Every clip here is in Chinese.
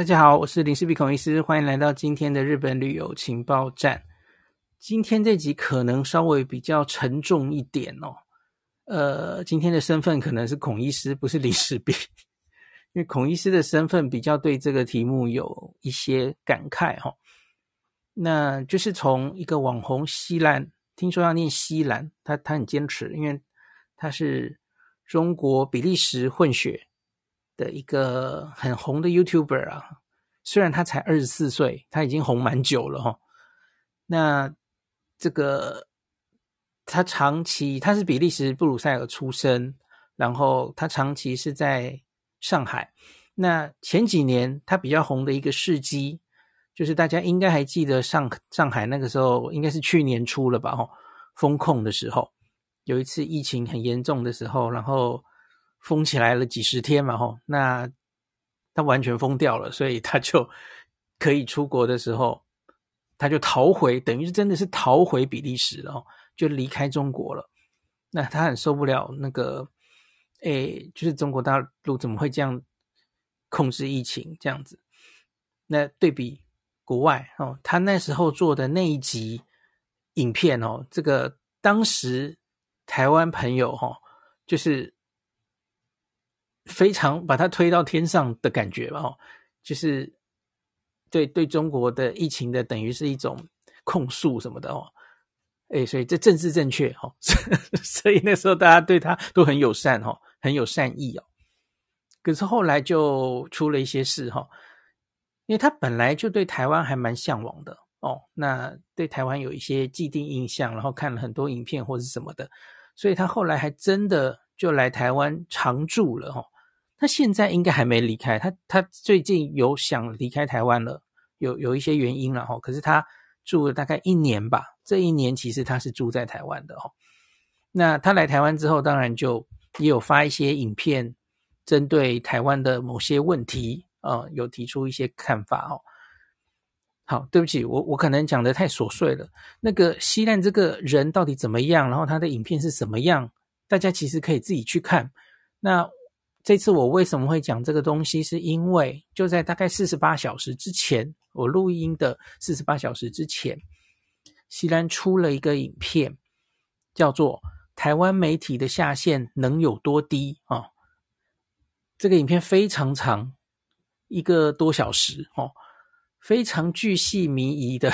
大家好，我是林氏璧孔医师，欢迎来到今天的日本旅游情报站。今天这集可能稍微比较沉重一点哦。呃，今天的身份可能是孔医师，不是林氏璧，因为孔医师的身份比较对这个题目有一些感慨哈、哦。那就是从一个网红西兰，听说要念西兰，他他很坚持，因为他是中国比利时混血。的一个很红的 YouTuber 啊，虽然他才二十四岁，他已经红蛮久了哈。那这个他长期他是比利时布鲁塞尔出生，然后他长期是在上海。那前几年他比较红的一个事迹，就是大家应该还记得上上海那个时候，应该是去年初了吧？哈，封控的时候，有一次疫情很严重的时候，然后。封起来了几十天嘛，吼，那他完全封掉了，所以他就可以出国的时候，他就逃回，等于是真的是逃回比利时了，就离开中国了。那他很受不了那个，诶，就是中国大陆怎么会这样控制疫情这样子？那对比国外哦，他那时候做的那一集影片哦，这个当时台湾朋友哈，就是。非常把它推到天上的感觉吧，就是对对中国的疫情的等于是一种控诉什么的哦，哎，所以这政治正确哈，所以那时候大家对他都很友善哈，很有善意哦。可是后来就出了一些事哈，因为他本来就对台湾还蛮向往的哦，那对台湾有一些既定印象，然后看了很多影片或是什么的，所以他后来还真的就来台湾常住了哈。他现在应该还没离开，他他最近有想离开台湾了，有有一些原因了哈。可是他住了大概一年吧，这一年其实他是住在台湾的哈。那他来台湾之后，当然就也有发一些影片，针对台湾的某些问题啊、呃，有提出一些看法哦。好，对不起，我我可能讲的太琐碎了。那个西兰这个人到底怎么样？然后他的影片是什么样？大家其实可以自己去看。那。这次我为什么会讲这个东西？是因为就在大概四十八小时之前，我录音的四十八小时之前，西兰出了一个影片，叫做《台湾媒体的下限能有多低》啊。这个影片非常长，一个多小时哦，非常巨细靡遗的。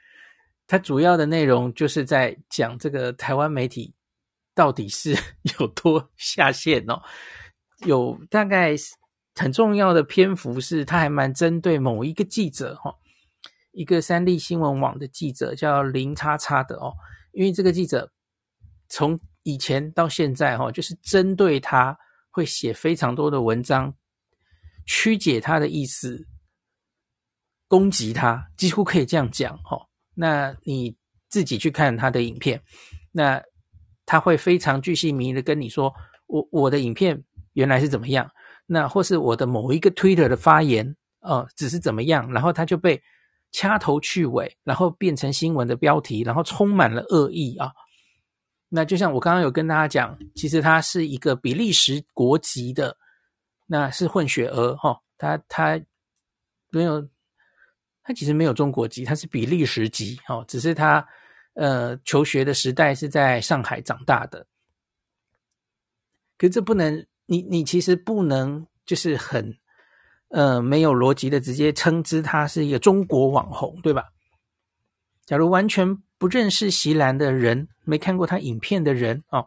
它主要的内容就是在讲这个台湾媒体到底是 有多下限哦。有大概很重要的篇幅是，他还蛮针对某一个记者哈，一个三立新闻网的记者叫林叉叉的哦，因为这个记者从以前到现在哈，就是针对他会写非常多的文章，曲解他的意思，攻击他，几乎可以这样讲哈。那你自己去看他的影片，那他会非常巨细靡遗的跟你说，我我的影片。原来是怎么样？那或是我的某一个 Twitter 的发言，呃，只是怎么样？然后他就被掐头去尾，然后变成新闻的标题，然后充满了恶意啊。那就像我刚刚有跟大家讲，其实他是一个比利时国籍的，那是混血儿哈、哦。他他没有，他其实没有中国籍，他是比利时籍哦。只是他呃求学的时代是在上海长大的，可是这不能。你你其实不能就是很呃没有逻辑的直接称之他是一个中国网红，对吧？假如完全不认识席兰的人，没看过他影片的人哦，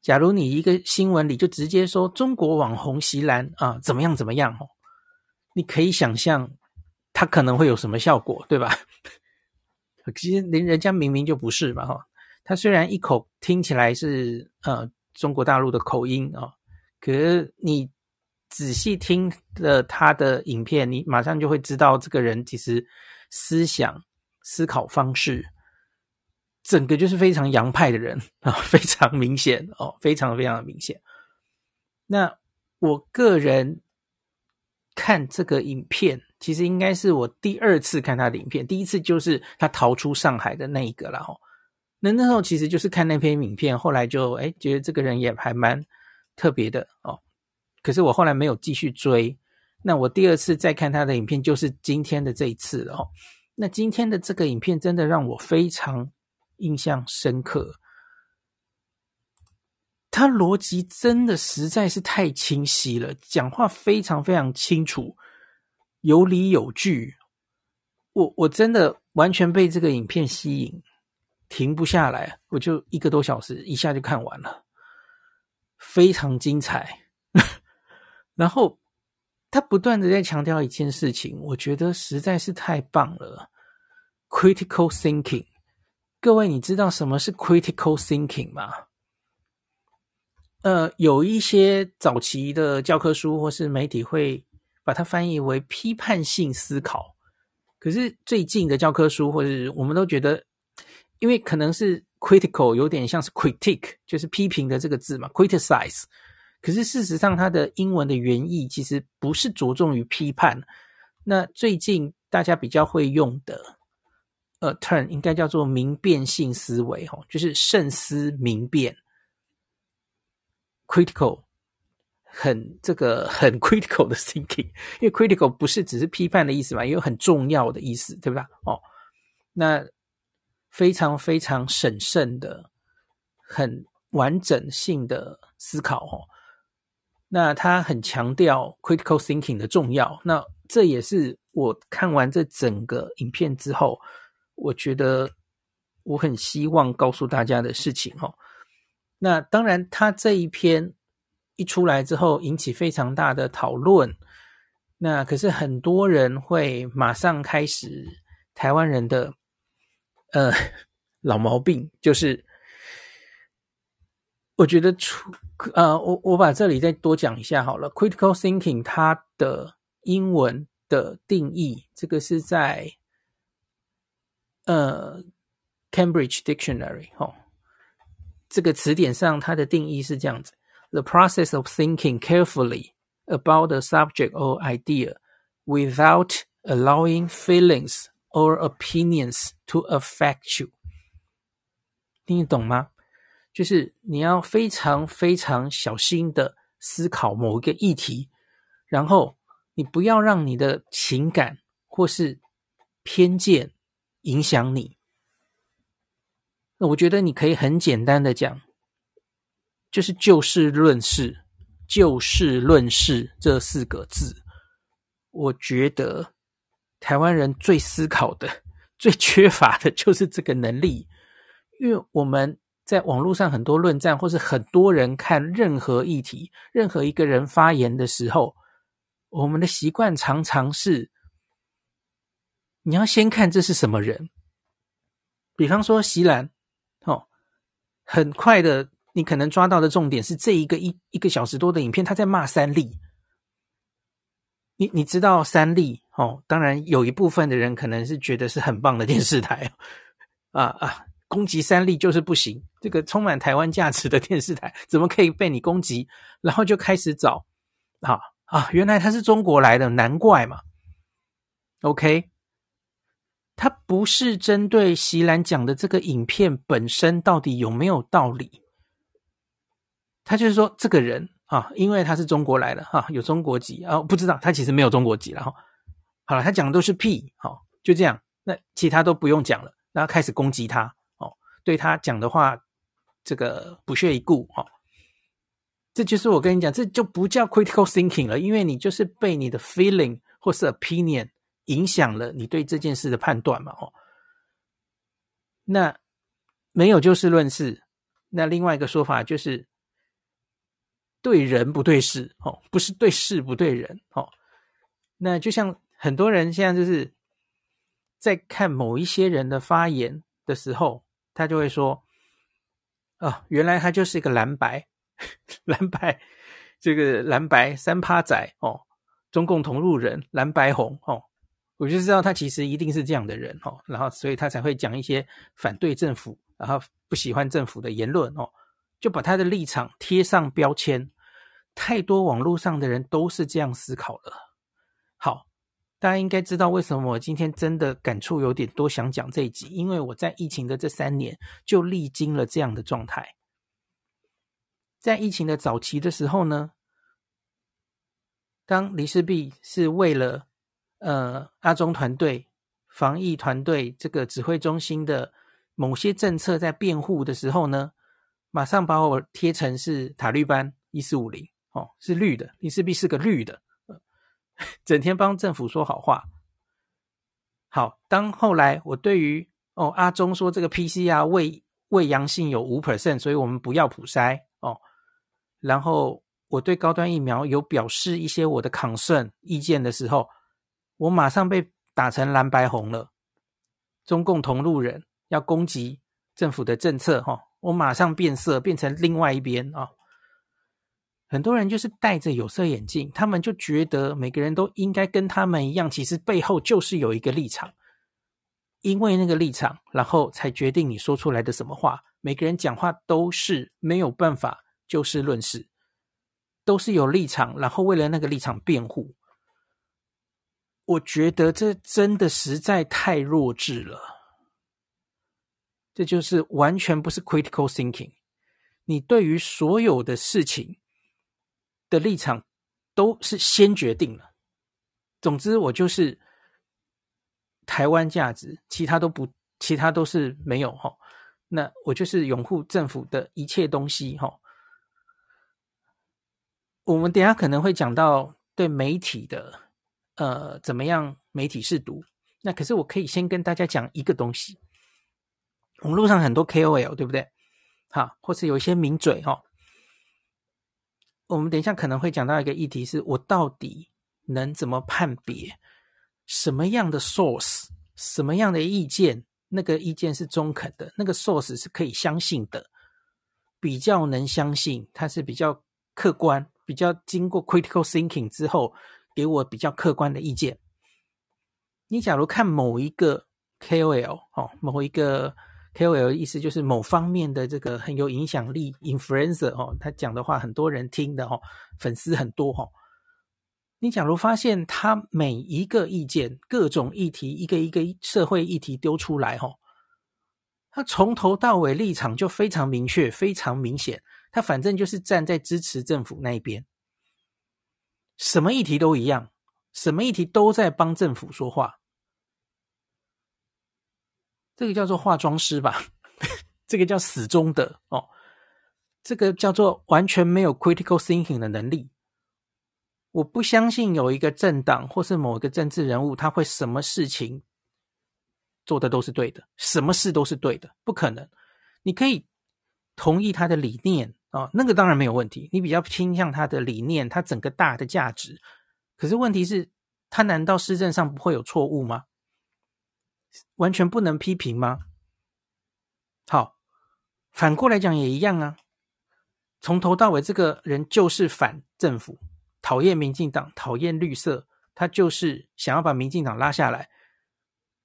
假如你一个新闻里就直接说中国网红席兰啊怎么样怎么样哦，你可以想象他可能会有什么效果，对吧？其实人人家明明就不是嘛哈，他虽然一口听起来是呃中国大陆的口音啊。哦可是你仔细听了他的影片，你马上就会知道这个人其实思想、思考方式，整个就是非常洋派的人 啊，非常明显哦，非常非常的明显。那我个人看这个影片，其实应该是我第二次看他的影片，第一次就是他逃出上海的那一个了哈。那那时候其实就是看那篇影片，后来就哎觉得这个人也还蛮。特别的哦，可是我后来没有继续追，那我第二次再看他的影片，就是今天的这一次了哦。那今天的这个影片真的让我非常印象深刻，他逻辑真的实在是太清晰了，讲话非常非常清楚，有理有据。我我真的完全被这个影片吸引，停不下来，我就一个多小时一下就看完了，非常精彩。然后。他不断的在强调一件事情，我觉得实在是太棒了。Critical thinking，各位，你知道什么是 critical thinking 吗？呃，有一些早期的教科书或是媒体会把它翻译为批判性思考，可是最近的教科书或是我们都觉得，因为可能是 critical 有点像是 critique，就是批评的这个字嘛，criticize。可是事实上，它的英文的原意其实不是着重于批判。那最近大家比较会用的呃 term 应该叫做明辨性思维，哦，就是慎思明辨。critical 很这个很 critical 的 thinking，因为 critical 不是只是批判的意思嘛，也有很重要的意思，对吧？哦，那非常非常审慎的、很完整性的思考，哦。那他很强调 critical thinking 的重要，那这也是我看完这整个影片之后，我觉得我很希望告诉大家的事情哦。那当然，他这一篇一出来之后，引起非常大的讨论。那可是很多人会马上开始台湾人的呃老毛病，就是。我觉得出呃，我我把这里再多讲一下好了。Critical thinking 它的英文的定义，这个是在呃 Cambridge Dictionary 哦，这个词典上它的定义是这样子：The process of thinking carefully about a subject or idea without allowing feelings or opinions to affect you。听得懂吗？就是你要非常非常小心的思考某一个议题，然后你不要让你的情感或是偏见影响你。那我觉得你可以很简单的讲，就是就事论事，就事论事这四个字，我觉得台湾人最思考的、最缺乏的就是这个能力，因为我们。在网络上很多论战，或是很多人看任何议题、任何一个人发言的时候，我们的习惯常常是，你要先看这是什么人。比方说席兰，哦，很快的，你可能抓到的重点是这一个一一个小时多的影片，他在骂三立。你你知道三立哦？当然有一部分的人可能是觉得是很棒的电视台，啊啊。攻击三立就是不行，这个充满台湾价值的电视台怎么可以被你攻击？然后就开始找，啊啊，原来他是中国来的，难怪嘛。OK，他不是针对席兰讲的这个影片本身到底有没有道理，他就是说这个人啊，因为他是中国来的哈、有中国籍啊，不知道他其实没有中国籍了哈。好了，他讲的都是屁，好、就这样，那其他都不用讲了，然后开始攻击他哦。对他讲的话，这个不屑一顾哦，这就是我跟你讲，这就不叫 critical thinking 了，因为你就是被你的 feeling 或是 opinion 影响了你对这件事的判断嘛哦。那没有就事论事，那另外一个说法就是对人不对事哦，不是对事不对人哦。那就像很多人现在就是在看某一些人的发言的时候。他就会说：“哦，原来他就是一个蓝白，蓝白，这个蓝白三趴仔哦，中共同路人，蓝白红哦，我就知道他其实一定是这样的人哦，然后所以他才会讲一些反对政府，然后不喜欢政府的言论哦，就把他的立场贴上标签。太多网络上的人都是这样思考了。好。”大家应该知道为什么我今天真的感触有点多，想讲这一集，因为我在疫情的这三年就历经了这样的状态。在疫情的早期的时候呢，当林氏璧是为了呃阿中团队、防疫团队这个指挥中心的某些政策在辩护的时候呢，马上把我贴成是塔利班一四五零哦，是绿的，林氏璧是个绿的，整天帮政府说好话。好，当后来我对于哦阿中说这个 PCR 未未阳性有五 percent，所以我们不要普筛哦，然后。我对高端疫苗有表示一些我的 concern 意见的时候，我马上被打成蓝白红了。中共同路人要攻击政府的政策，哈，我马上变色，变成另外一边啊。很多人就是戴着有色眼镜，他们就觉得每个人都应该跟他们一样，其实背后就是有一个立场，因为那个立场，然后才决定你说出来的什么话。每个人讲话都是没有办法就事论事。都是有立场，然后为了那个立场辩护。我觉得这真的实在太弱智了。这就是完全不是 critical thinking。你对于所有的事情的立场都是先决定了。总之，我就是台湾价值，其他都不，其他都是没有哈。那我就是拥护政府的一切东西哈。我们等下可能会讲到对媒体的，呃，怎么样媒体试读。那可是我可以先跟大家讲一个东西。我们路上很多 KOL，对不对？好，或是有一些名嘴哈、哦。我们等一下可能会讲到一个议题，是我到底能怎么判别什么样的 source，什么样的意见，那个意见是中肯的，那个 source 是可以相信的，比较能相信，它是比较客观。比较经过 critical thinking 之后，给我比较客观的意见。你假如看某一个 KOL 哦，某一个 KOL 意思就是某方面的这个很有影响力 influencer 哦，他讲的话很多人听的哦，粉丝很多哦。你假如发现他每一个意见，各种议题，一个一个社会议题丢出来哦，他从头到尾立场就非常明确，非常明显。他反正就是站在支持政府那一边，什么议题都一样，什么议题都在帮政府说话。这个叫做化妆师吧，这个叫死忠的哦，这个叫做完全没有 critical thinking 的能力。我不相信有一个政党或是某一个政治人物，他会什么事情做的都是对的，什么事都是对的，不可能。你可以同意他的理念。哦，那个当然没有问题。你比较倾向他的理念，他整个大的价值。可是问题是，他难道施政上不会有错误吗？完全不能批评吗？好，反过来讲也一样啊。从头到尾，这个人就是反政府，讨厌民进党，讨厌绿色，他就是想要把民进党拉下来。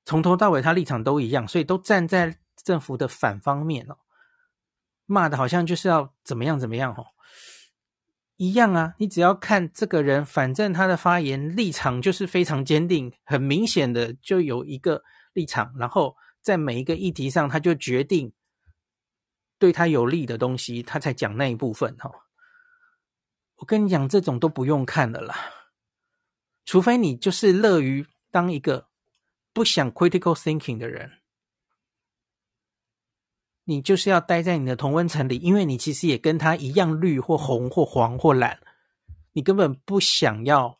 从头到尾，他立场都一样，所以都站在政府的反方面哦。骂的好像就是要怎么样怎么样哦，一样啊！你只要看这个人，反正他的发言立场就是非常坚定，很明显的就有一个立场，然后在每一个议题上，他就决定对他有利的东西，他才讲那一部分哈。我跟你讲，这种都不用看的啦，除非你就是乐于当一个不想 critical thinking 的人。你就是要待在你的同温层里，因为你其实也跟他一样绿或红或黄或蓝，你根本不想要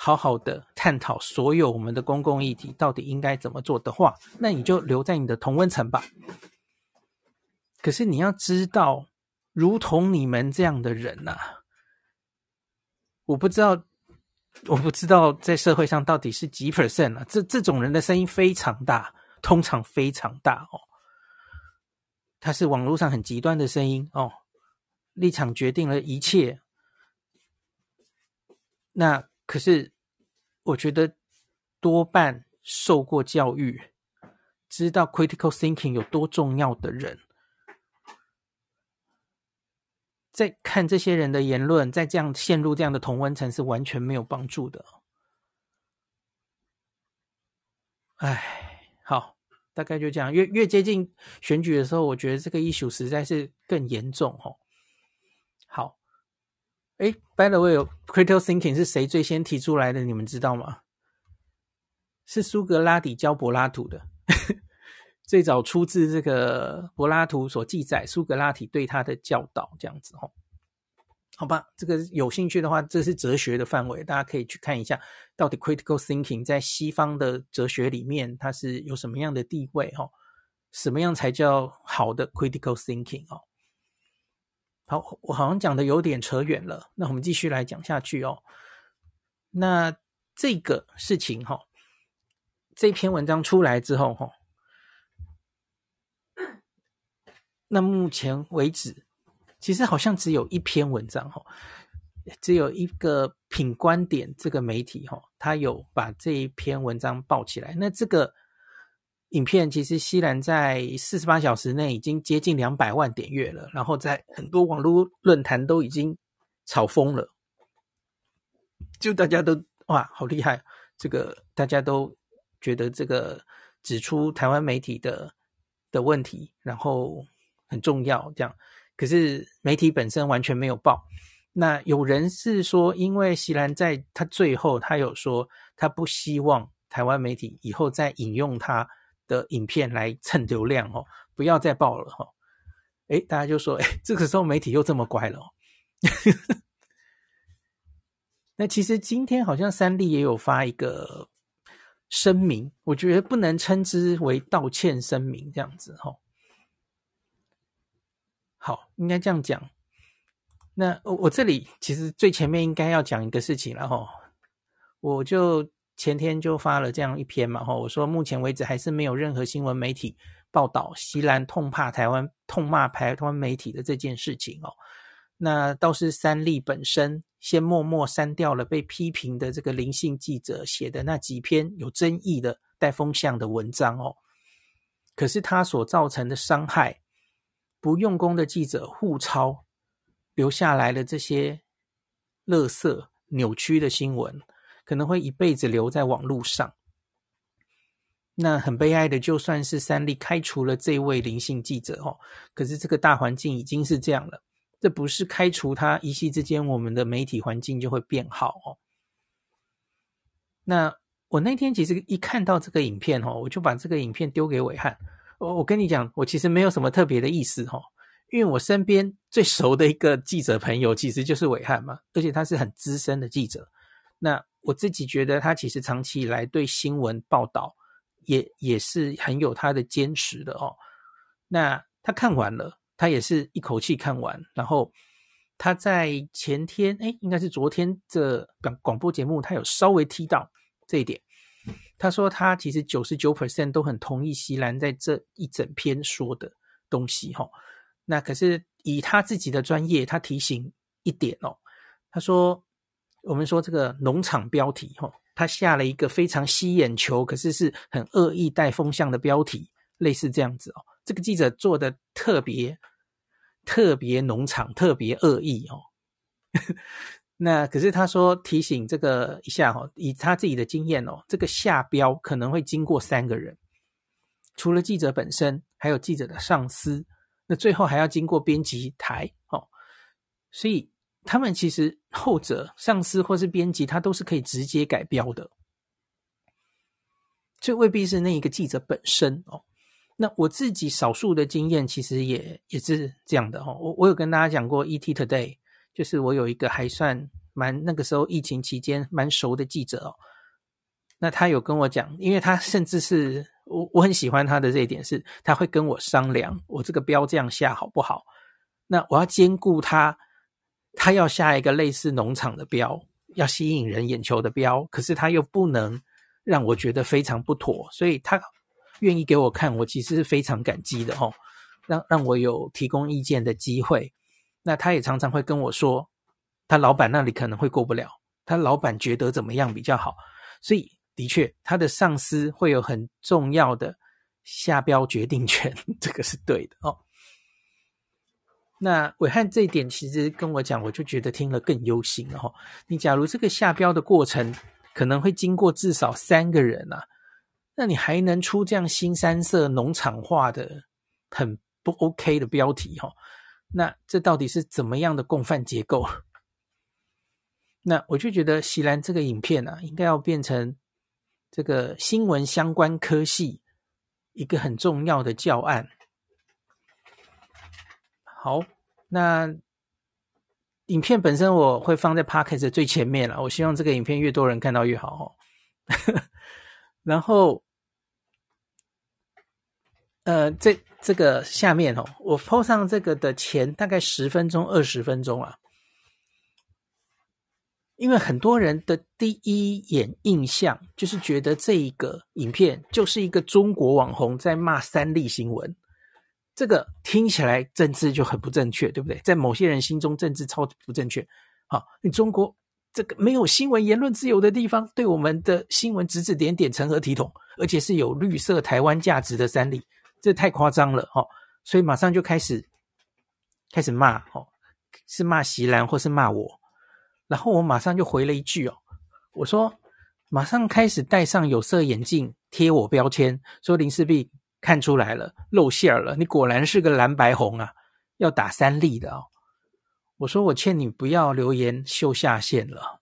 好好的探讨所有我们的公共议题到底应该怎么做的话，那你就留在你的同温层吧。可是你要知道，如同你们这样的人呐、我不知道，我不知道在社会上到底是几 percent 啊？这这种人的声音非常大，通常非常大哦。他是网络上很极端的声音哦，立场决定了一切。那可是，我觉得多半受过教育，知道 critical thinking 有多重要的人，在看这些人的言论，在这样陷入这样的同温层是完全没有帮助的。哎，好。大概就这样，越越接近选举的时候，我觉得这个 issue 实在是更严重哦。好，哎，by the way，critical thinking 是谁最先提出来的？你们知道吗？是苏格拉底教柏拉图的，最早出自这个柏拉图所记载，苏格拉底对他的教导这样子哦。好吧，这个有兴趣的话，这是哲学的范围，大家可以去看一下，到底 critical thinking 在西方的哲学里面它是有什么样的地位哦？什么样才叫好的 critical thinking 哦？好，我好像讲的有点扯远了，那我们继续来讲下去哦。那这个事情哈、哦，这篇文章出来之后哈、哦，那目前为止。其实好像只有一篇文章哈，只有一个品观点这个媒体哈，他有把这一篇文章报起来。那这个影片其实西兰在四十八小时内已经接近两百万点阅了，然后在很多网络论坛都已经炒疯了，就大家都哇好厉害，这个大家都觉得这个指出台湾媒体的的问题，然后很重要这样。可是媒体本身完全没有报。那有人是说，因为席兰在他最后，他有说他不希望台湾媒体以后再引用他的影片来蹭流量哦，不要再爆了哈。诶，大家就说，诶，这个时候媒体又这么乖了。那其实今天好像三立也有发一个声明，我觉得不能称之为道歉声明这样子哈。好，应该这样讲。那我我这里其实最前面应该要讲一个事情了哈。我就前天就发了这样一篇嘛哈，我说目前为止还是没有任何新闻媒体报道席兰痛骂台湾、痛骂台湾媒体的这件事情哦。那倒是三立本身先默默删掉了被批评的这个林姓记者写的那几篇有争议的带风向的文章哦。可是他所造成的伤害。不用功的记者互抄留下来的这些垃圾扭曲的新闻，可能会一辈子留在网络上。那很悲哀的，就算是三立开除了这位灵性记者哦，可是这个大环境已经是这样了。这不是开除他一夕之间，我们的媒体环境就会变好哦。那我那天其实一看到这个影片哦，我就把这个影片丢给伟汉。我我跟你讲，我其实没有什么特别的意思哦，因为我身边最熟的一个记者朋友其实就是伟汉嘛，而且他是很资深的记者。那我自己觉得他其实长期以来对新闻报道也也是很有他的坚持的哦。那他看完了，他也是一口气看完，然后他在前天，哎，应该是昨天这广广播节目，他有稍微提到这一点。他说他其实九十九 percent 都很同意席兰在这一整篇说的东西哈。那可是以他自己的专业，他提醒一点哦。他说我们说这个农场标题哈，他下了一个非常吸眼球，可是是很恶意带风向的标题，类似这样子哦。这个记者做的特别特别农场，特别恶意哦。那可是他说提醒这个一下哈，以他自己的经验哦，这个下标可能会经过三个人，除了记者本身，还有记者的上司，那最后还要经过编辑台哦，所以他们其实后者上司或是编辑，他都是可以直接改标的，这未必是那一个记者本身哦。那我自己少数的经验其实也也是这样的哦，我我有跟大家讲过 ET Today。就是我有一个还算蛮那个时候疫情期间蛮熟的记者哦，那他有跟我讲，因为他甚至是我我很喜欢他的这一点是，他会跟我商量我这个标这样下好不好？那我要兼顾他，他要下一个类似农场的标，要吸引人眼球的标，可是他又不能让我觉得非常不妥，所以他愿意给我看，我其实是非常感激的哦，让让我有提供意见的机会。那他也常常会跟我说，他老板那里可能会过不了，他老板觉得怎么样比较好，所以的确他的上司会有很重要的下标决定权，这个是对的哦。那伟汉这一点其实跟我讲，我就觉得听了更忧心了哈。你假如这个下标的过程可能会经过至少三个人啊，那你还能出这样新三色农场化的很不 OK 的标题哈？那这到底是怎么样的共犯结构？那我就觉得席兰这个影片啊，应该要变成这个新闻相关科系一个很重要的教案。好，那影片本身我会放在 Podcast 最前面了。我希望这个影片越多人看到越好哦。然后，呃，这这个下面哦，我 po 上这个的前大概十分钟、二十分钟啊。因为很多人的第一眼印象就是觉得这一个影片就是一个中国网红在骂三立新闻，这个听起来政治就很不正确，对不对？在某些人心中，政治超不正确。好，你中国这个没有新闻言论自由的地方，对我们的新闻指指点点、成何体统？而且是有绿色台湾价值的三例，这太夸张了哈！所以马上就开始开始骂，哦，是骂席兰或是骂我。然后我马上就回了一句哦，我说马上开始戴上有色眼镜贴我标签，说林氏璧看出来了，露馅了，你果然是个蓝白红啊，要打三立的哦。我说我劝你不要留言秀下限了。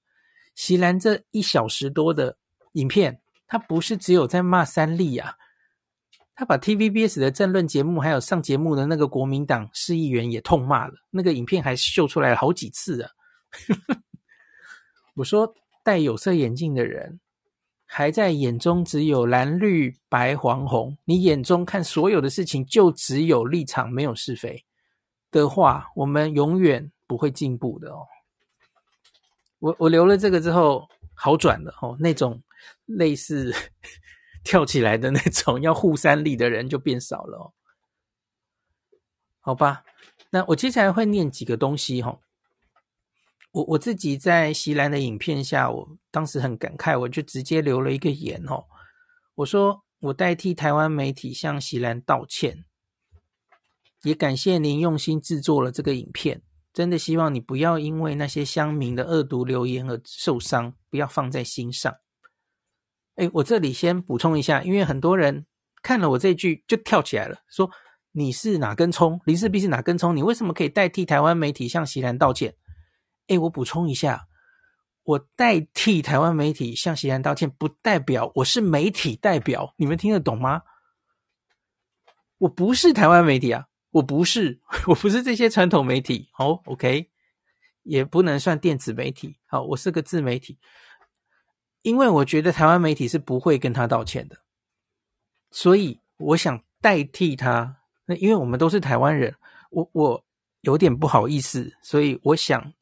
席兰这一小时多的影片，他不是只有在骂三立啊，他把 TVBS 的政论节目还有上节目的那个国民党市议员也痛骂了，那个影片还秀出来了好几次啊。我说，戴有色眼镜的人，还在眼中只有蓝绿白黄红，你眼中看所有的事情就只有立场，没有是非的话，我们永远不会进步的哦。我我留了这个之后，好转了哦，那种类似 跳起来的那种要护三立的人就变少了哦。好吧，那我接下来会念几个东西哈、哦。我我自己在席兰的影片下，我当时很感慨，我就直接留了一个言哦，我说我代替台湾媒体向席兰道歉，也感谢您用心制作了这个影片，真的希望你不要因为那些乡民的恶毒留言而受伤，不要放在心上。哎，我这里先补充一下，因为很多人看了我这句就跳起来了，说你是哪根葱？林氏璧是哪根葱？你为什么可以代替台湾媒体向席兰道歉？哎，我补充一下，我代替台湾媒体向席安道歉，不代表我是媒体代表，你们听得懂吗？我不是台湾媒体啊，我不是，我不是这些传统媒体，好，OK，也不能算电子媒体，好，我是个自媒体，因为我觉得台湾媒体是不会跟他道歉的，所以我想代替他，那因为我们都是台湾人，我我有点不好意思，所以我想。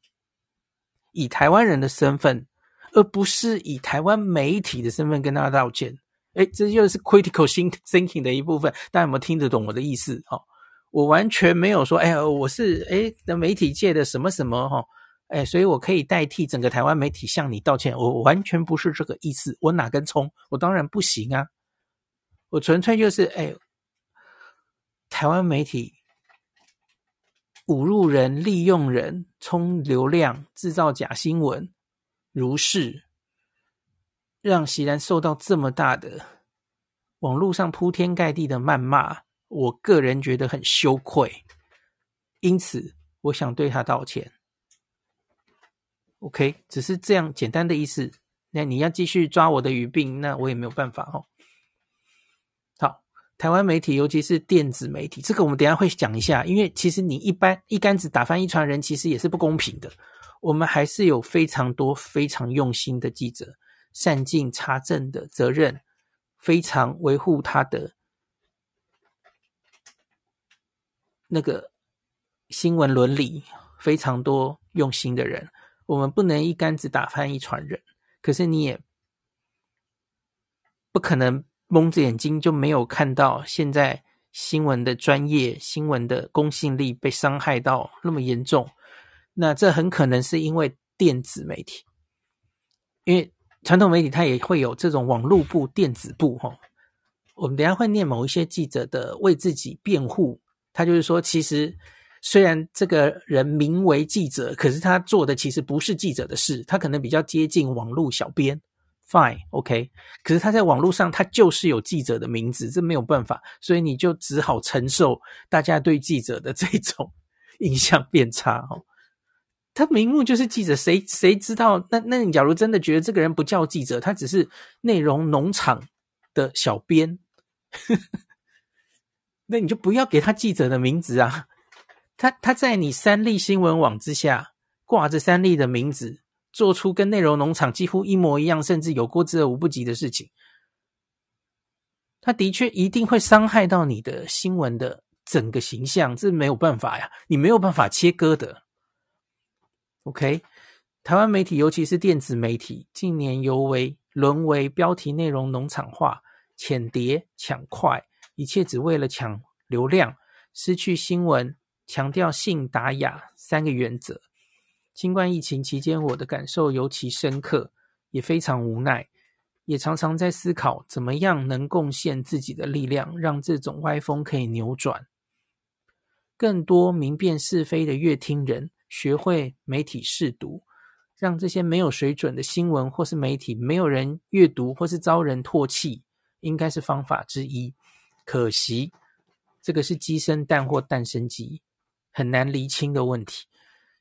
以台湾人的身份，而不是以台湾媒体的身份跟他道歉。诶，这就是 critical thinking 的一部分。大家有没有听得懂我的意思？哈，我完全没有说，哎呀，我是诶的媒体界的什么什么哈，诶，所以我可以代替整个台湾媒体向你道歉。我完全不是这个意思。我哪根葱？我当然不行啊。我纯粹就是，诶，台湾媒体。侮辱人、利用人、充流量、制造假新闻，如是让席兰受到这么大的网络上铺天盖地的谩骂，我个人觉得很羞愧，因此我想对他道歉。OK，只是这样简单的意思。那你要继续抓我的语病，那我也没有办法哦。台湾媒体，尤其是电子媒体，这个我们等下会讲一下。因为其实你一般一竿子打翻一船人，其实也是不公平的。我们还是有非常多非常用心的记者，善尽查证的责任，非常维护他的那个新闻伦理，非常多用心的人。我们不能一竿子打翻一船人，可是你也不可能。蒙着眼睛就没有看到现在新闻的专业、新闻的公信力被伤害到那么严重，那这很可能是因为电子媒体，因为传统媒体它也会有这种网络部、电子部哈。我们等下会念某一些记者的为自己辩护，他就是说，其实虽然这个人名为记者，可是他做的其实不是记者的事，他可能比较接近网络小编。Fine, OK，可是他在网络上，他就是有记者的名字，这没有办法，所以你就只好承受大家对记者的 这种印象变差哦。他名目就是记者，谁谁知道？那那你假如真的觉得这个人不叫记者，他只是内容农场的小编，那你就不要给他记者的名字啊。他他在你三立新闻网之下挂着三立的名字，做出跟内容农场几乎一模一样，甚至有过之而无不及的事情。他的确一定会伤害到你的新闻的整个形象，这没有办法呀，你没有办法切割的。OK，台湾媒体，尤其是电子媒体，近年尤为沦为标题内容农场化、浅碟抢快，一切只为了抢流量，失去新闻强调信达雅三个原则。新冠疫情期间，我的感受尤其深刻，也非常无奈，也常常在思考怎么样能贡献自己的力量，让这种歪风可以扭转，更多明辨是非的阅听人。学会媒体试读，让这些没有水准的新闻或是媒体没有人阅读或是遭人唾弃，应该是方法之一。可惜，这个是鸡生蛋或蛋生鸡，很难厘清的问题。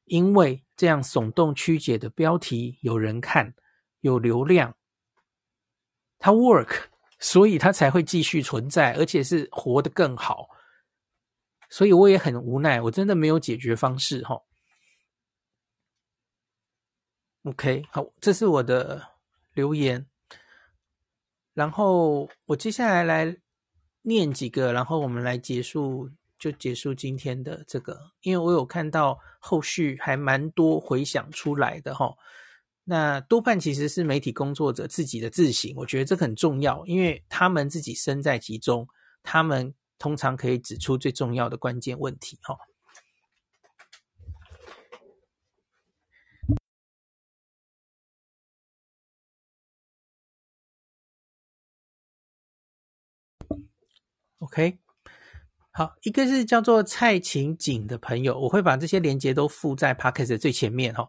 因为这样耸动曲解的标题有人看，有流量，它 work，所以它才会继续存在，而且是活得更好。所以我也很无奈，我真的没有解决方式哈。OK，好，这是我的留言。然后我接下来来念几个，然后我们来结束，就结束今天的这个。因为我有看到后续还蛮多回想出来的哈。那多半其实是媒体工作者自己的自省，我觉得这很重要，因为他们自己身在其中，他们通常可以指出最重要的关键问题哈。OK，好，一个是叫做蔡琴景的朋友，我会把这些连接都附在 Podcast 的最前面哈。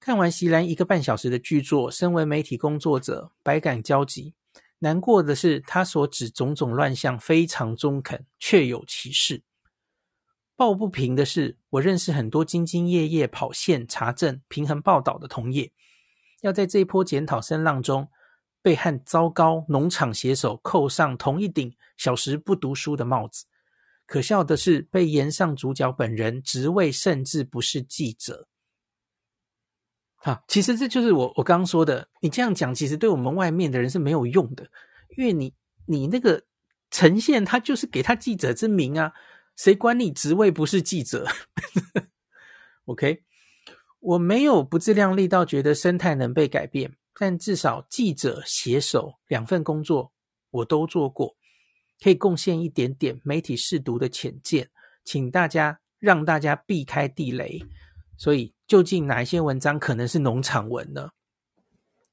看完席兰一个半小时的剧作，身为媒体工作者，百感交集。难过的是，他所指种种乱象非常中肯，确有其事。抱不平的是，我认识很多兢兢业业跑线查证、平衡报道的同业，要在这一波检讨声浪中。被和糟糕农场写手扣上同一顶小时不读书的帽子。可笑的是，被延上主角本人职位甚至不是记者。好，其实这就是我我刚刚说的。你这样讲，其实对我们外面的人是没有用的，因为你你那个呈现，他就是给他记者之名啊，谁管你职位不是记者？OK，我没有不自量力到觉得生态能被改变。但至少记者、写手两份工作我都做过，可以贡献一点点媒体试读的浅见，请大家让大家避开地雷。所以，究竟哪一些文章可能是农场文呢？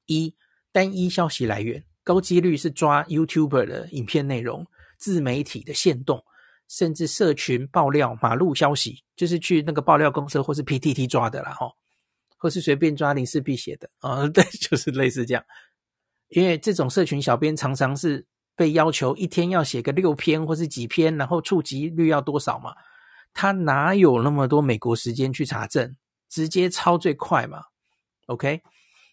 一、单一消息来源，高几率是抓 YouTuber 的影片内容、自媒体的限动，甚至社群爆料、马路消息，就是去那个爆料公司或是 PTT 抓的啦，吼。或是随便抓林氏璧写的啊、对，就是类似这样。因为这种社群小编常常是被要求一天要写个六篇或是几篇，然后触及率要多少嘛？他哪有那么多美国时间去查证？直接抄最快嘛？OK，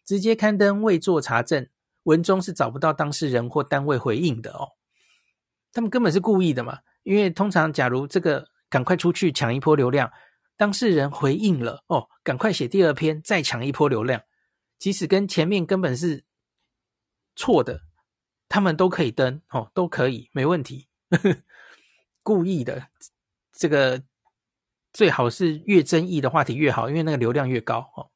直接刊登未做查证，文中是找不到当事人或单位回应的哦。他们根本是故意的嘛？因为通常假如这个赶快出去抢一波流量。当事人回应了哦，赶快写第二篇，再抢一波流量。即使跟前面根本是错的，他们都可以登哦，都可以，没问题。故意的，这个最好是越争议的话题越好，因为那个流量越高哦。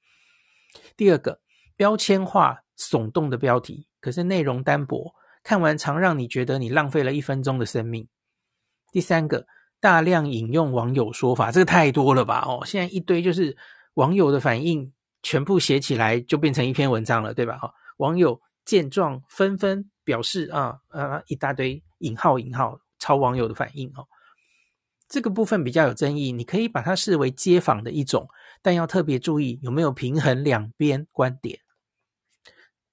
第二个，标签化耸动的标题，可是内容单薄，看完常让你觉得你浪费了一分钟的生命。第三个。大量引用网友说法，这个太多了吧？哦，现在一堆就是网友的反应，全部写起来就变成一篇文章了，对吧？哈，网友见状纷纷表示啊啊，一大堆引号引号抄网友的反应哦。这个部分比较有争议，你可以把它视为街访的一种，但要特别注意有没有平衡两边观点。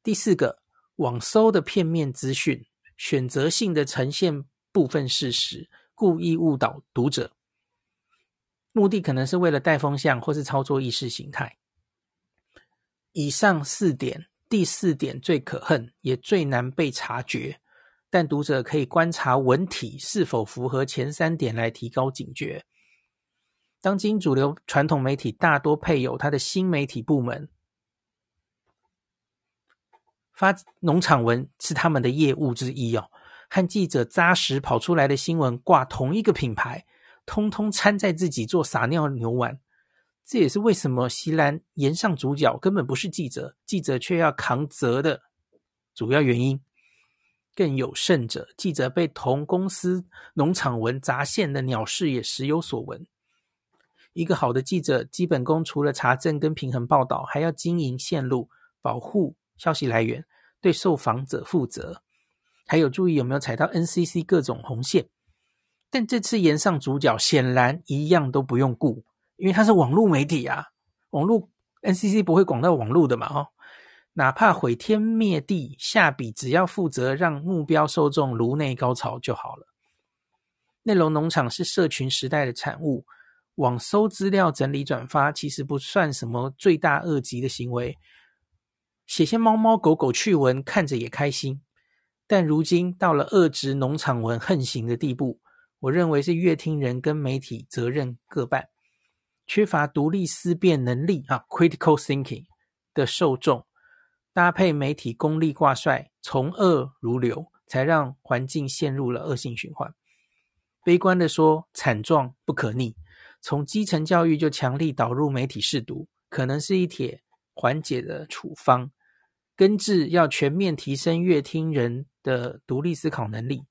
第四个，网搜的片面资讯，选择性的呈现部分事实。故意误导读者，目的可能是为了带风向或是操作意识形态。以上四点，第四点最可恨，也最难被察觉。但读者可以观察文体是否符合前三点来提高警觉。当今主流传统媒体大多配有它的新媒体部门，发农场文是他们的业务之一哦。和记者扎实跑出来的新闻挂同一个品牌，通通掺在自己做撒尿牛丸。这也是为什么锡兰炎上主角根本不是记者，记者却要扛责的主要原因。更有甚者，记者被同公司农场文砸线的鸟事也时有所闻。一个好的记者，基本功除了查证跟平衡报道，还要经营线路，保护消息来源，对受访者负责，还有注意有没有踩到 NCC 各种红线。但这次炎上主角显然一样都不用顾，因为他是网络媒体啊，网络 NCC 不会广到网络的嘛，哦。哪怕毁天灭地，下笔只要负责让目标受众颅内高潮就好了。内容农场是社群时代的产物，网搜资料、整理、转发，其实不算什么罪大恶极的行为。写些猫猫狗狗趣闻，看着也开心。但如今到了遏制农场文横行的地步，我认为是乐听人跟媒体责任各半，缺乏独立思辨能力啊，critical thinking 的受众。搭配媒体功利挂帅，从恶如流，才让环境陷入了恶性循环。悲观的说，惨状不可逆。从基层教育就强力导入媒体试读，可能是一帖缓解的处方。根治要全面提升乐听人的独立思考能力，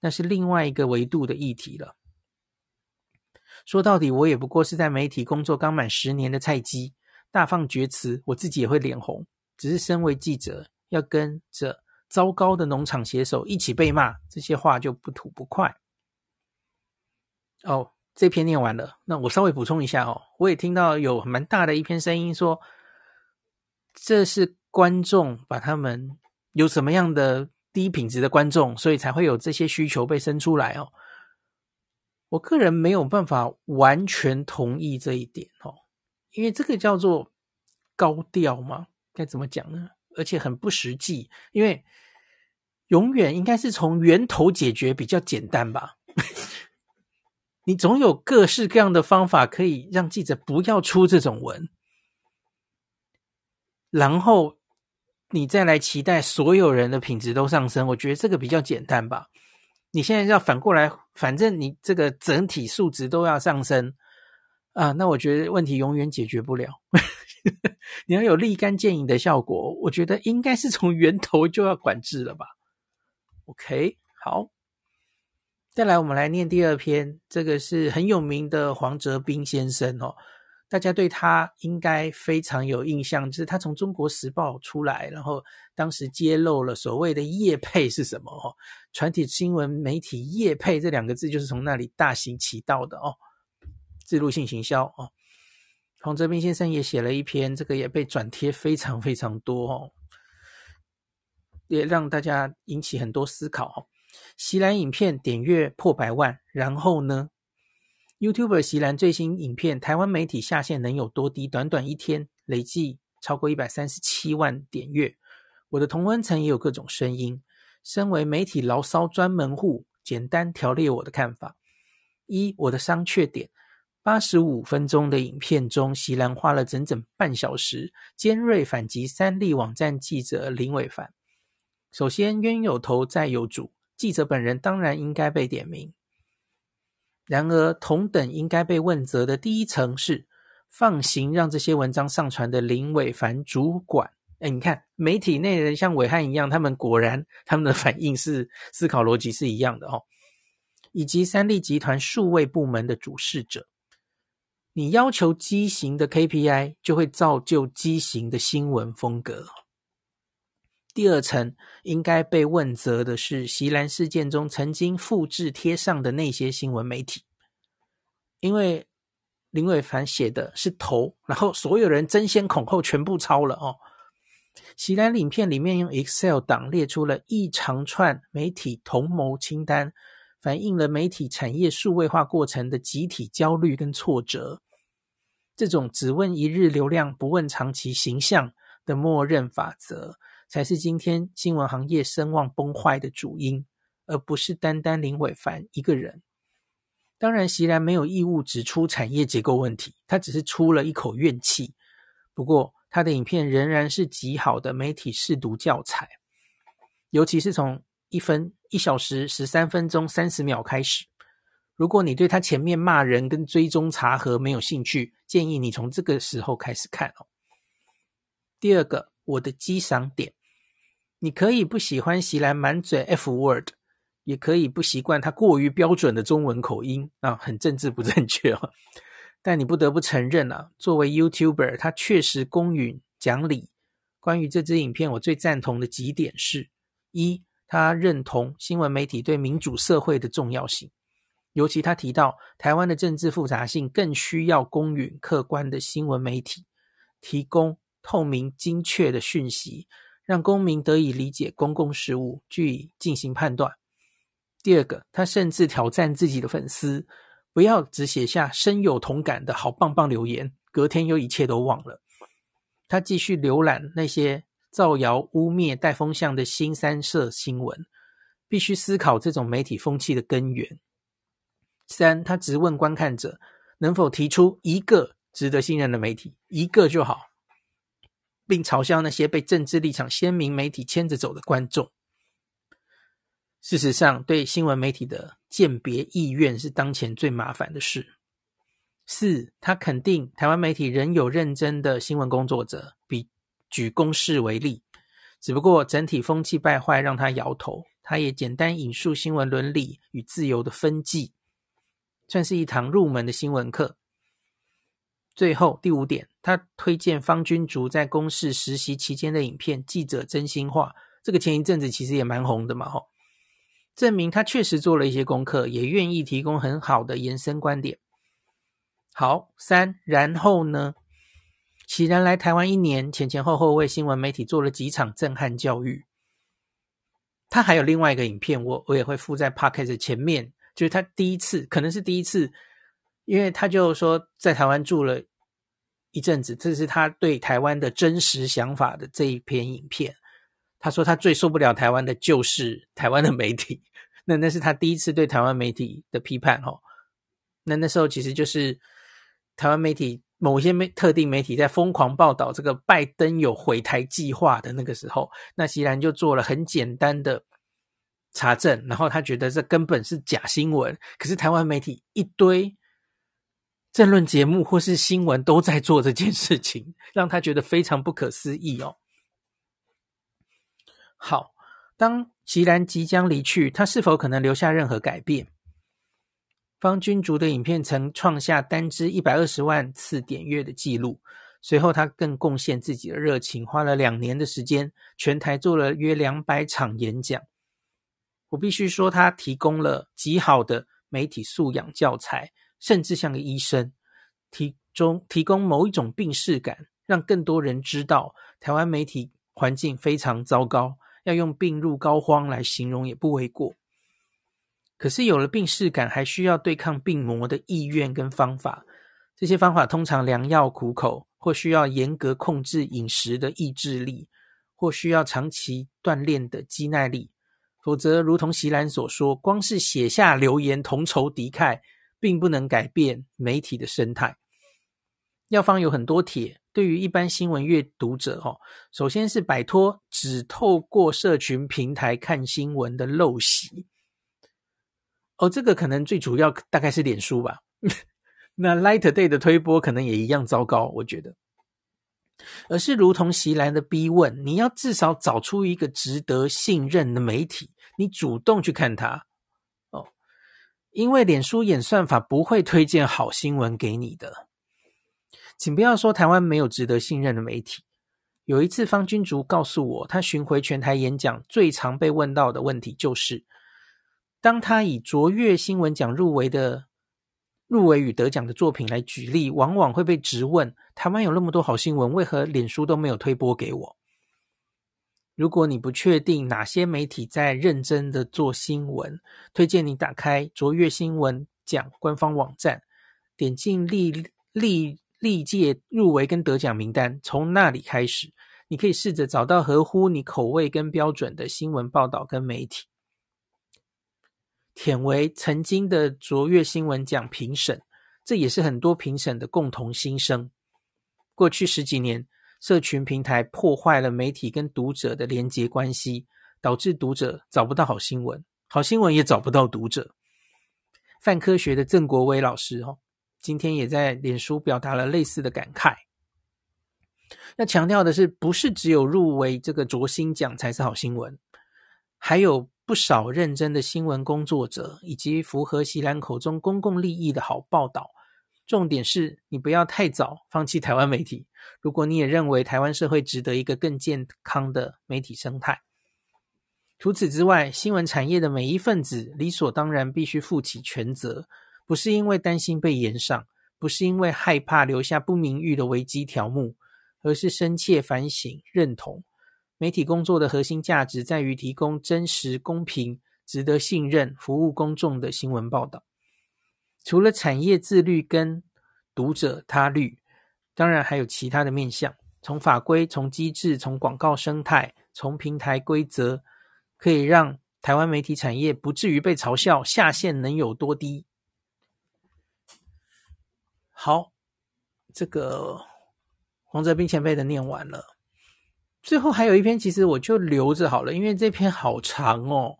那是另外一个维度的议题了。说到底，我也不过是在媒体工作刚满十年的菜鸡，大放厥词，我自己也会脸红。只是身为记者，要跟着糟糕的农场写手一起被骂，这些话就不吐不快。哦，这篇念完了，那我稍微补充一下哦。我也听到有蛮大的一篇声音说，这是观众把他们有什么样的低品质的观众，所以才会有这些需求被生出来哦。我个人没有办法完全同意这一点哦，因为这个叫做高调嘛。该怎么讲呢？而且很不实际，因为永远应该是从源头解决比较简单吧。你总有各式各样的方法可以让记者不要出这种文，然后你再来期待所有人的品质都上升。我觉得这个比较简单吧。你现在要反过来，反正你这个整体素质都要上升啊，那我觉得问题永远解决不了。你要有立竿见影的效果，我觉得应该是从源头就要管制了吧。OK，好，再来我们来念第二篇，这个是很有名的黄哲斌先生哦，大家对他应该非常有印象，就是他从中国时报出来，然后当时揭露了所谓的业配是什么哦，传统新闻媒体业配这两个字就是从那里大行其道的哦，置入性行销哦。黄哲斌先生也写了一篇，这个也被转贴非常非常多哦，也让大家引起很多思考哦。锡兰影片点阅破百万，然后呢？YouTuber 锡兰最新影片，台湾媒体下线能有多低？短短一天累计超过一百三十七万点阅。我的同温层也有各种声音。身为媒体牢骚专门户，简单条列我的看法：一，我的商榷点。八十五分钟的影片中，席兰花了整整半小时尖锐反击三立网站记者林伟凡。首先，冤有头债有主，记者本人当然应该被点名。然而，同等应该被问责的第一层是放行让这些文章上传的林伟凡主管。哎，你看媒体内人像伟汉一样，他们果然他们的反应是思考逻辑是一样的哦。以及三立集团数位部门的主事者。你要求畸形的 KPI，就会造就畸形的新闻风格。第二层应该被问责的是席兰事件中曾经复制贴上的那些新闻媒体，因为林伟凡写的是头，然后所有人争先恐后全部抄了哦。锡兰影片里面用 Excel 档列出了一长串媒体同谋清单。反映了媒体产业数位化过程的集体焦虑跟挫折。这种只问一日流量，不问长期形象的默认法则，才是今天新闻行业声望崩坏的主因，而不是单单林伟凡一个人。当然，席然没有义务指出产业结构问题，他只是出了一口怨气。不过，他的影片仍然是极好的媒体试读教材，尤其是从一分一小时十三分钟三十秒开始。如果你对他前面骂人跟追踪查核没有兴趣，建议你从这个时候开始看哦。第二个，我的激赏点，你可以不喜欢锡兰满嘴 F word，也可以不习惯他过于标准的中文口音啊，很政治不正确哦。但你不得不承认啊，作为 YouTuber，他确实公允讲理。关于这支影片，我最赞同的几点是：一，他认同新闻媒体对民主社会的重要性。尤其他提到，台湾的政治复杂性更需要公允客观的新闻媒体提供透明精确的讯息，让公民得以理解公共事务，据以进行判断。第二个，他甚至挑战自己的粉丝，不要只写下深有同感的好棒棒留言，隔天又一切都忘了。他继续浏览那些造谣污蔑、带风向的新三色新闻，必须思考这种媒体风气的根源。三，他直问观看者能否提出一个值得信任的媒体，一个就好，并嘲笑那些被政治立场鲜明媒体牵着走的观众。事实上，对新闻媒体的鉴别意愿是当前最麻烦的事。四，他肯定台湾媒体仍有认真的新闻工作者，比举公视为例，只不过整体风气败坏让他摇头。他也简单引述新闻伦理与自由的分际。算是一堂入门的新闻课。最后第五点，他推荐方君竹在公视实习期间的影片《记者真心话》，这个前一阵子其实也蛮红的嘛，吼，证明他确实做了一些功课，也愿意提供很好的延伸观点。好，三，然后呢？锡兰来台湾一年，前前后后为新闻媒体做了几场震撼教育。他还有另外一个影片，我我也会附在 Podcast 前面。就是他第一次，可能是第一次，因为他就说在台湾住了一阵子，这是他对台湾的真实想法的这一篇影片。他说他最受不了台湾的就是台湾的媒体，那那是他第一次对台湾媒体的批判哦。那那时候其实就是台湾媒体某些媒特定媒体在疯狂报道这个拜登有回台计划的那个时候，那席兰就做了很简单的。查证，然后他觉得这根本是假新闻。可是台湾媒体一堆政论节目或是新闻都在做这件事情，让他觉得非常不可思议哦。好，当吉兰即将离去，他是否可能留下任何改变？方君竹的影片曾创下单支一百二十万次点阅的记录。随后，他更贡献自己的热情，花了两年的时间，全台做了约两百场演讲。我必须说，他提供了极好的媒体素养教材，甚至像个医生，提中提供某一种病识感，让更多人知道台湾媒体环境非常糟糕，要用病入膏肓来形容也不为过。可是有了病识感，还需要对抗病魔的意愿跟方法，这些方法通常良药苦口，或需要严格控制饮食的意志力，或需要长期锻炼的肌耐力。否则，如同席兰所说，光是写下留言同仇敌忾，并不能改变媒体的生态。药方有很多帖，对于一般新闻阅读者，哦，首先是摆脱只透过社群平台看新闻的陋习。哦，这个可能最主要大概是脸书吧。那 Light Day 的推波可能也一样糟糕，我觉得。而是如同席兰的逼问，你要至少找出一个值得信任的媒体。你主动去看它，因为脸书演算法不会推荐好新闻给你的。请不要说台湾没有值得信任的媒体。有一次，方君竹告诉我，他巡回全台演讲最常被问到的问题就是，当他以卓越新闻奖入围的入围与得奖的作品来举例，往往会被质问：台湾有那么多好新闻，为何脸书都没有推播给我？如果你不确定哪些媒体在认真的做新闻，推荐你打开卓越新闻奖官方网站，点进历历历届入围跟得奖名单，从那里开始，你可以试着找到合乎你口味跟标准的新闻报道跟媒体。舔为曾经的卓越新闻奖评审，这也是很多评审的共同心声。过去十几年，社群平台破坏了媒体跟读者的连结关系，导致读者找不到好新闻，好新闻也找不到读者。泛科学的郑国威老师哦，今天也在脸书表达了类似的感慨。那强调的是，不是只有入围这个卓新奖才是好新闻，还有不少认真的新闻工作者，以及符合席兰口中公共利益的好报道。重点是你不要太早放弃台湾媒体。如果你也认为台湾社会值得一个更健康的媒体生态，除此之外，新闻产业的每一份子理所当然必须负起全责，不是因为担心被炎上，不是因为害怕留下不名誉的危机条目，而是深切反省认同，媒体工作的核心价值在于提供真实、公平、值得信任、服务公众的新闻报道。除了产业自律跟读者他律，当然还有其他的面向。从法规、从机制、从广告生态、从平台规则，可以让台湾媒体产业不至于被嘲笑下限能有多低。好，这个黄泽斌前辈的念完了，最后还有一篇，其实我就留着好了，因为这篇好长哦。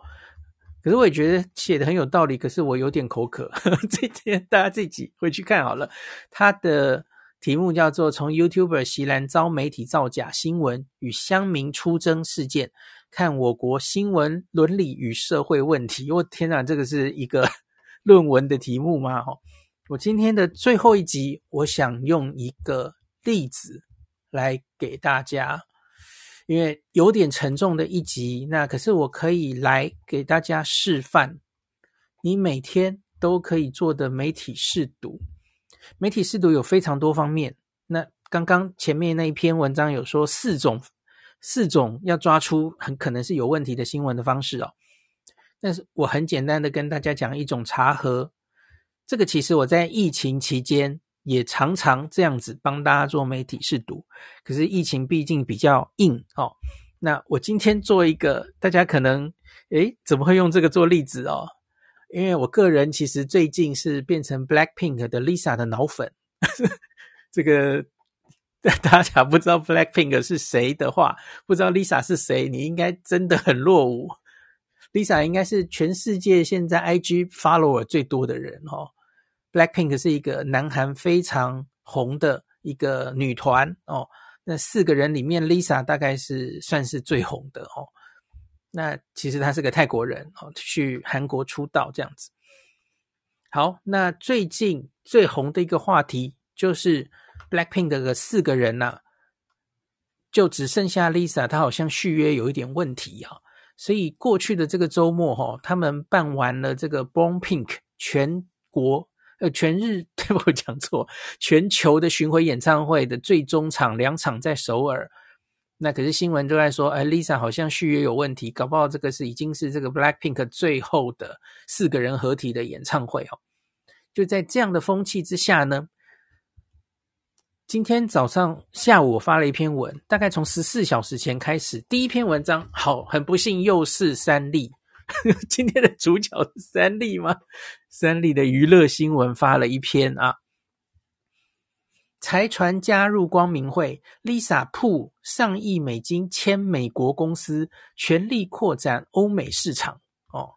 可是我也觉得写的很有道理，可是我有点口渴，呵呵，这天大家自己回去看好了。它的题目叫做《从 YouTuber 席兰遭媒体造假新闻与乡民出征事件，看我国新闻伦理与社会问题》。我天哪，这个是一个 论文的题目吗？哈，我今天的最后一集，我想用一个例子来给大家。因为有点沉重的一集，那可是我可以来给大家示范，你每天都可以做的媒体试读。媒体试读有非常多方面。那刚刚前面那一篇文章有说四种，四种要抓出很可能是有问题的新闻的方式哦。但是我很简单的跟大家讲一种查核，这个其实我在疫情期间。也常常这样子帮大家做媒体试读，可是疫情毕竟比较硬哦。那我今天做一个，大家可能诶，怎么会用这个做例子哦？因为我个人其实最近是变成 Blackpink 的 Lisa 的脑粉。这个 大家不知道 Blackpink 是谁的话，不知道 Lisa 是谁，你应该真的很落伍。Lisa 应该是全世界现在 IG follower 最多的人哦。Blackpink 是一个南韩非常红的一个女团哦，那四个人里面，Lisa 大概是算是最红的哦。那其实她是个泰国人哦，去韩国出道这样子。好，那最近最红的一个话题就是 Blackpink 的四个人呐、啊，就只剩下 Lisa，她好像续约有一点问题啊，所以过去的这个周末哈、哦，他们办完了这个 Born Pink 全国。呃，全日 对？我讲错，全球的巡回演唱会的最终场两场在首尔，那可是新闻都在说，哎，Lisa 好像续约有问题，搞不好这个是已经是这个 Blackpink 最后的四个人合体的演唱会哦。就在这样的风气之下呢，今天早上下午我发了一篇文，大概从十四小时前开始，第一篇文章，好，很不幸又是三例。今天的主角是三立吗？三立的娱乐新闻发了一篇啊，财团加入光明会，Lisa 铺上亿美金签美国公司，全力扩展欧美市场哦。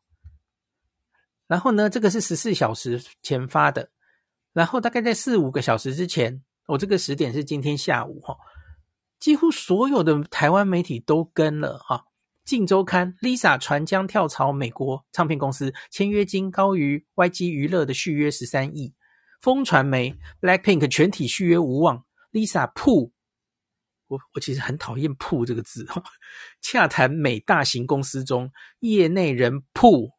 然后呢，这个是十四小时前发的，然后大概在四五个小时之前，我、这个时点是今天下午哈、哦，几乎所有的台湾媒体都跟了啊。镜周刊：Lisa 传将跳槽美国唱片公司，签约金高于 YG 娱乐的续约十三亿。风传媒：Blackpink 全体续约无望。Lisa 铺，我我其实很讨厌“铺”这个字哈。洽谈美大型公司中，业内人铺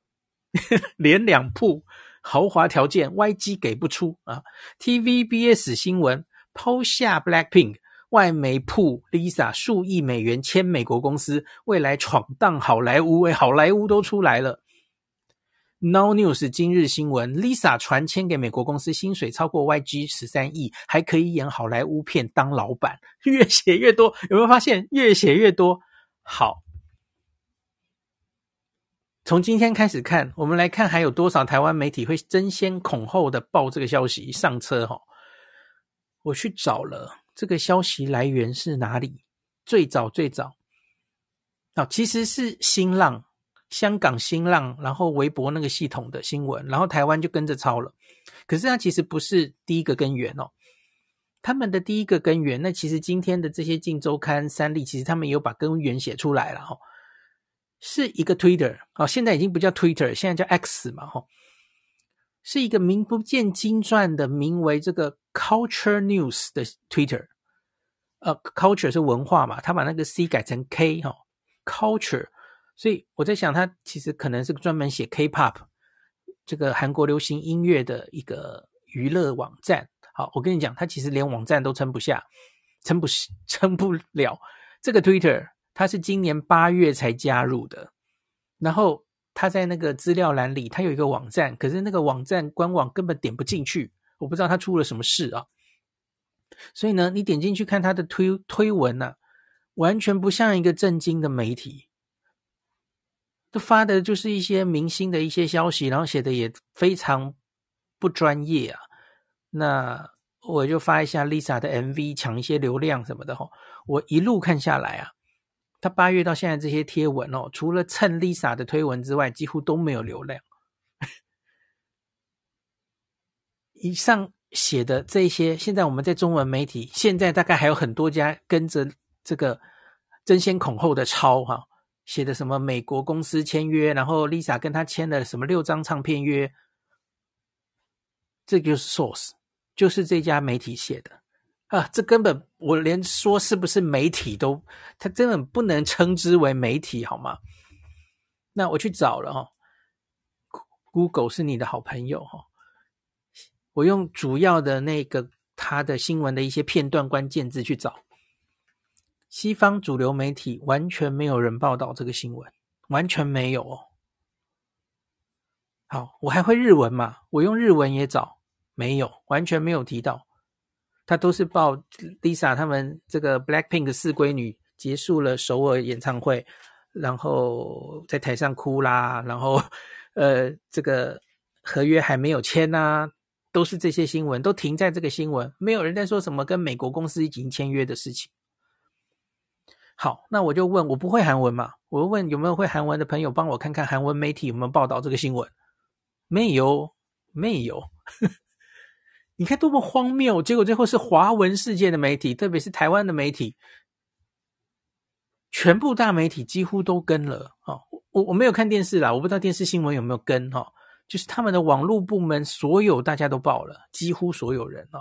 连两铺豪华条件，YG 给不出啊。TVBS 新闻抛下 Blackpink，外媒曝 Lisa 数亿美元签美国公司，未来闯荡好莱坞，诶，好莱坞都出来了。Now News 今日新闻，Lisa 传签给美国公司，薪水超过 YG 十三亿，还可以演好莱坞片当老板，越写越多，有没有发现越写越多？好，从今天开始看，我们来看还有多少台湾媒体会争先恐后的报这个消息上车哈。我去找了。这个消息来源是哪里？最早最早啊，其实是新浪、香港新浪，然后微博那个系统的新闻，然后台湾就跟着抄了。可是它其实不是第一个根源哦，他们的第一个根源，那其实今天的这些《镜周刊》、三立，其实他们有把根源写出来了哈，是一个 Twitter 哦，现在已经不叫 Twitter，现在叫 X 嘛哈，是一个名不见经传的，名为这个。Culture News 的 Twitter，呃，Culture 是文化嘛，他把那个 C 改成 K 哈，Culture，所以我在想，他其实可能是专门写 K-pop 这个韩国流行音乐的一个娱乐网站。好，我跟你讲，他其实连网站都撑不下，撑不撑不了。这个 Twitter，他是今年八月才加入的，然后他在那个资料栏里，他有一个网站，可是那个网站官网根本点不进去。我不知道他出了什么事啊，所以呢，你点进去看他的推推文呢、完全不像一个正经的媒体，都发的就是一些明星的一些消息，然后写的也非常不专业啊。那我就发一下 Lisa 的 MV，抢一些流量什么的哈。我一路看下来啊，他八月到现在这些贴文哦，除了蹭 Lisa 的推文之外，几乎都没有流量。以上写的这些，现在我们在中文媒体，现在大概还有很多家跟着这个争先恐后的抄哈，写的什么美国公司签约，然后 Lisa 跟他签了什么六张唱片约，这就是 source，就是这家媒体写的啊，这根本我连说是不是媒体都，他根本不能称之为媒体好吗？那我去找了哈，Google 是你的好朋友哈。我用主要的那个他的新闻的一些片段关键字去找，西方主流媒体完全没有人报道这个新闻，完全没有哦。好，我还会日文嘛？我用日文也找，没有，完全没有提到。他都是报 Lisa 他们这个 Blackpink 四闺女结束了首尔演唱会，然后在台上哭啦，然后 呃，这个合约还没有签呐、啊。都是这些新闻，都停在这个新闻，没有人在说什么跟美国公司已经签约的事情。好，那我就问，我不会韩文嘛？我问有没有会韩文的朋友帮我看看韩文媒体有没有报道这个新闻？没有，没有。你看多么荒谬！结果最后是华文世界的媒体，特别是台湾的媒体，全部大媒体几乎都跟了啊！我我没有看电视啦，我不知道电视新闻有没有跟哈。就是他们的网络部门，所有大家都报了，几乎所有人哦。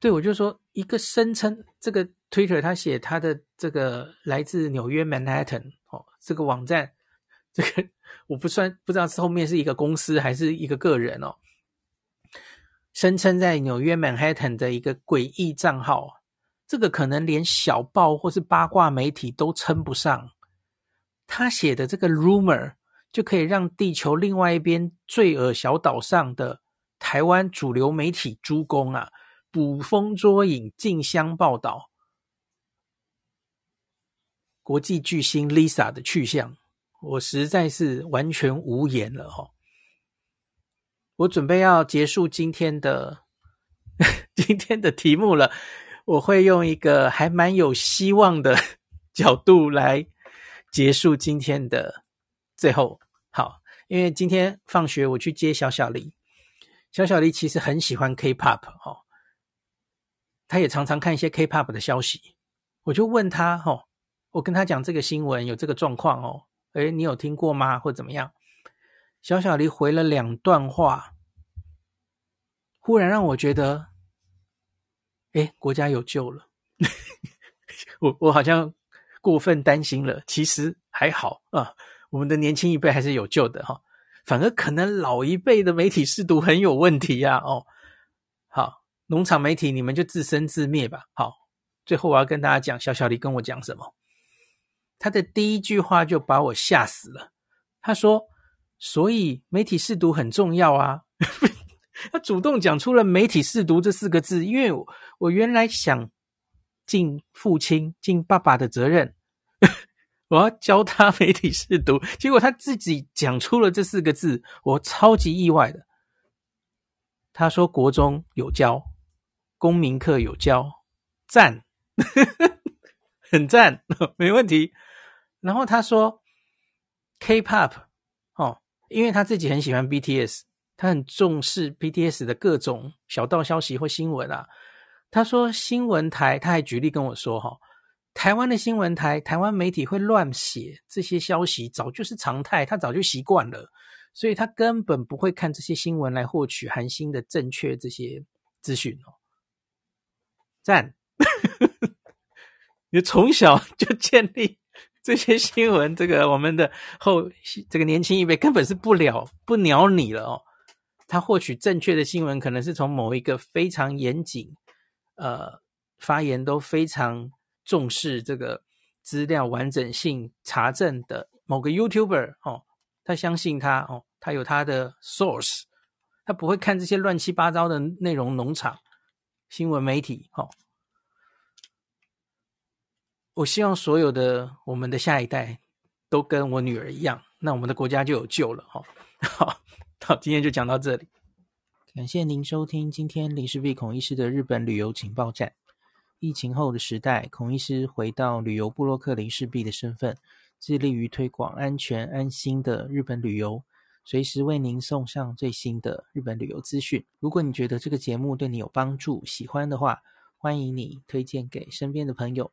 对，我就说一个声称这个 Twitter，他写他的这个来自纽约 Manhattan 哦，这个网站，这个我不算不知道是后面是一个公司还是一个个人哦，声称在纽约 Manhattan 的一个诡异账号，这个可能连小报或是八卦媒体都称不上，他写的这个 rumor。就可以让地球另外一边罪恶小岛上的台湾主流媒体诸公啊，捕风捉影，竞相报道国际巨星 Lisa 的去向，我实在是完全无言了哈。我准备要结束今天的 今天的题目了，我会用一个还蛮有希望的角度来结束今天的。最后，好，因为今天放学我去接小小黎，小小黎其实很喜欢 K-pop 哦，他也常常看一些 K-pop 的消息，我就问他哦，我跟他讲这个新闻有这个状况哦，诶，你有听过吗？或怎么样？小小黎回了两段话，忽然让我觉得，哎，国家有救了，我我好像过分担心了，其实还好啊。我们的年轻一辈还是有救的哈，反而可能老一辈的媒体识读很有问题呀哦。好，农场媒体，你们就自生自灭吧。好，最后我要跟大家讲，小小黎跟我讲什么？他的第一句话就把我吓死了。他说：“所以媒体试读很重要啊。”他主动讲出了“媒体试读”这四个字，因为我，我原来想尽父亲、尽爸爸的责任，我要教他媒体试读，结果他自己讲出了这四个字，我超级意外的。他说：“国中有教，公民课有教，赞，很赞，没问题。”然后他说：“K-pop，因为他自己很喜欢 BTS，他很重视 BTS 的各种小道消息或新闻啊。”他说：“新闻台，他还举例跟我说，哈，台湾的新闻台，台湾媒体会乱写这些消息，早就是常态，他早就习惯了。”所以他根本不会看这些新闻来获取韩星的正确这些资讯哦。赞，你从小就建立这些新闻，这个我们的后这个年轻一辈根本是不了不鸟你了哦。他获取正确的新闻，可能是从某一个非常严谨、呃发言都非常重视这个资料完整性查证的某个 YouTuber 哦。他相信他哦，他有他的 source，他不会看这些乱七八糟的内容。农场新闻媒体，哦，我希望所有的我们的下一代都跟我女儿一样，那我们的国家就有救了，哦。好，好，今天就讲到这里，感谢您收听今天林氏璧孔医师的日本旅游情报站。疫情后的时代，孔医师回到旅游部落客林氏璧的身份。致力于推广安全安心的日本旅游，随时为您送上最新的日本旅游资讯。如果你觉得这个节目对你有帮助，喜欢的话，欢迎你推荐给身边的朋友，